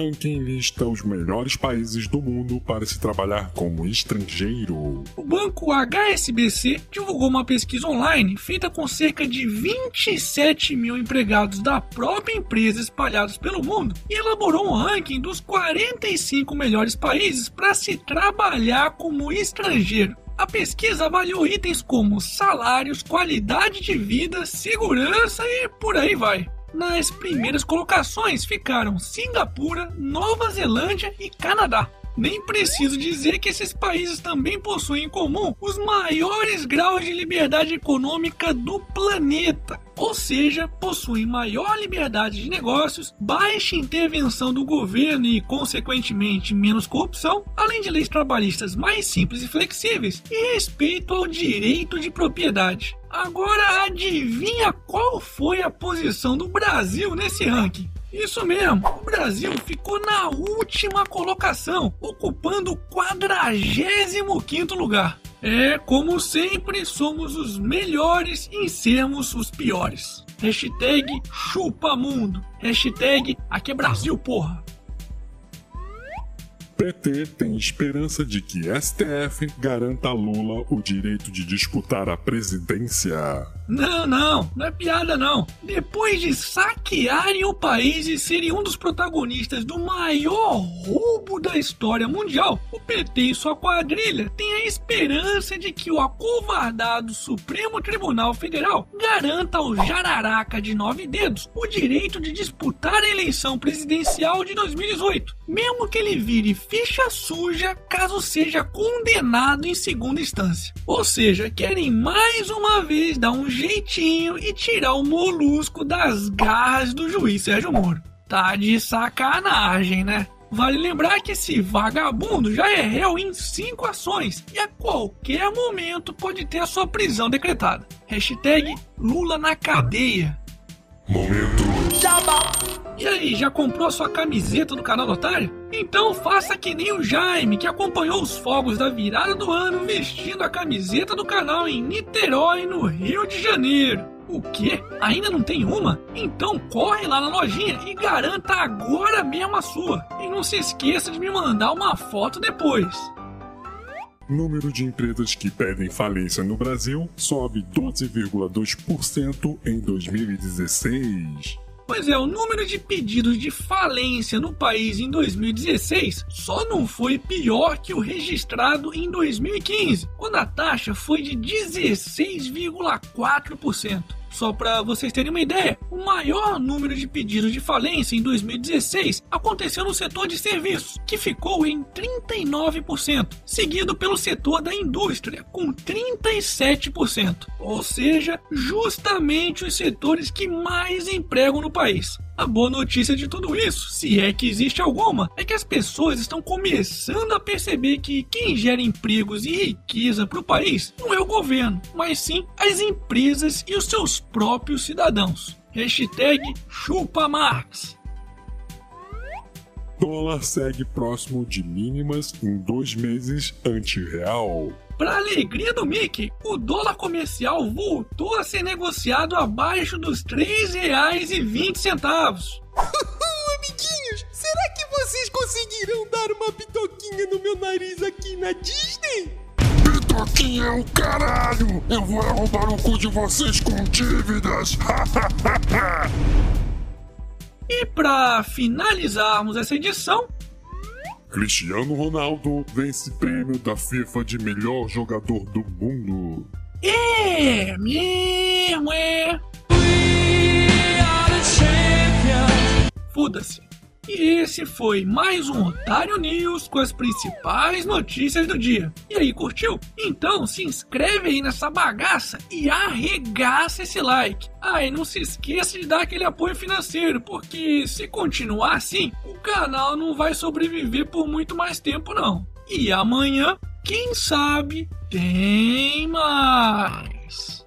ranking lista os melhores países do mundo para se trabalhar como estrangeiro. O banco HSBC divulgou uma pesquisa online feita com cerca de 27 mil empregados da própria empresa espalhados pelo mundo e elaborou um ranking dos 45 melhores países para se trabalhar como estrangeiro. A pesquisa avaliou itens como salários, qualidade de vida, segurança e por aí vai. Nas primeiras colocações ficaram Singapura, Nova Zelândia e Canadá. Nem preciso dizer que esses países também possuem em comum os maiores graus de liberdade econômica do planeta, ou seja, possuem maior liberdade de negócios, baixa intervenção do governo e, consequentemente, menos corrupção, além de leis trabalhistas mais simples e flexíveis e respeito ao direito de propriedade. Agora adivinha qual foi a posição do Brasil nesse ranking? Isso mesmo, o Brasil ficou na última colocação, ocupando o 45 lugar. É, como sempre, somos os melhores em sermos os piores. Hashtag chupamundo. Hashtag aqui é Brasil, porra. PT tem esperança de que STF garanta a Lula o direito de disputar a presidência. Não, não, não é piada não. Depois de saquearem o país e serem um dos protagonistas do maior roubo da história mundial, o PT e sua quadrilha têm a esperança de que o acovardado Supremo Tribunal Federal garanta ao jararaca de nove dedos o direito de disputar a eleição presidencial de 2018, mesmo que ele vire ficha suja caso seja condenado em segunda instância. Ou seja, querem mais uma vez dar um jeitinho e tirar o molusco das garras do juiz Sérgio Moro. Tá de sacanagem, né? Vale lembrar que esse vagabundo já é réu em cinco ações e a qualquer momento pode ter a sua prisão decretada. Hashtag Lula na cadeia. Momento. E aí, já comprou a sua camiseta do canal do Otário? Então faça que nem o Jaime, que acompanhou os fogos da virada do ano vestindo a camiseta do canal em Niterói, no Rio de Janeiro. O quê? Ainda não tem uma? Então corre lá na lojinha e garanta agora mesmo a sua. E não se esqueça de me mandar uma foto depois. Número de empresas que pedem falência no Brasil sobe 12,2% em 2016. Pois é, o número de pedidos de falência no país em 2016 só não foi pior que o registrado em 2015, quando a taxa foi de 16,4%. Só para vocês terem uma ideia, o maior número de pedidos de falência em 2016 aconteceu no setor de serviços, que ficou em 39%, seguido pelo setor da indústria, com 37%, ou seja, justamente os setores que mais empregam no país. A boa notícia de tudo isso, se é que existe alguma, é que as pessoas estão começando a perceber que quem gera empregos e riqueza para o país não é o governo, mas sim as empresas e os seus próprios cidadãos. Hashtag chupa Marx. Dólar segue próximo de mínimas em dois meses anti-real. Para alegria do Mickey, o dólar comercial voltou a ser negociado abaixo dos R$ 3,20. Amiguinhos, será que vocês conseguirão dar uma pitoquinha no meu nariz aqui na Disney? Pitoquinha é o caralho! Eu vou arrombar o cu de vocês com dívidas! E para finalizarmos essa edição, Cristiano Ronaldo vence prêmio da FIFA de melhor jogador do mundo. é mesmo, é. Foda-se. E esse foi mais um Otário News com as principais notícias do dia. E aí, curtiu? Então se inscreve aí nessa bagaça e arregaça esse like. Ah, e não se esqueça de dar aquele apoio financeiro, porque se continuar assim, o canal não vai sobreviver por muito mais tempo não. E amanhã, quem sabe, tem mais.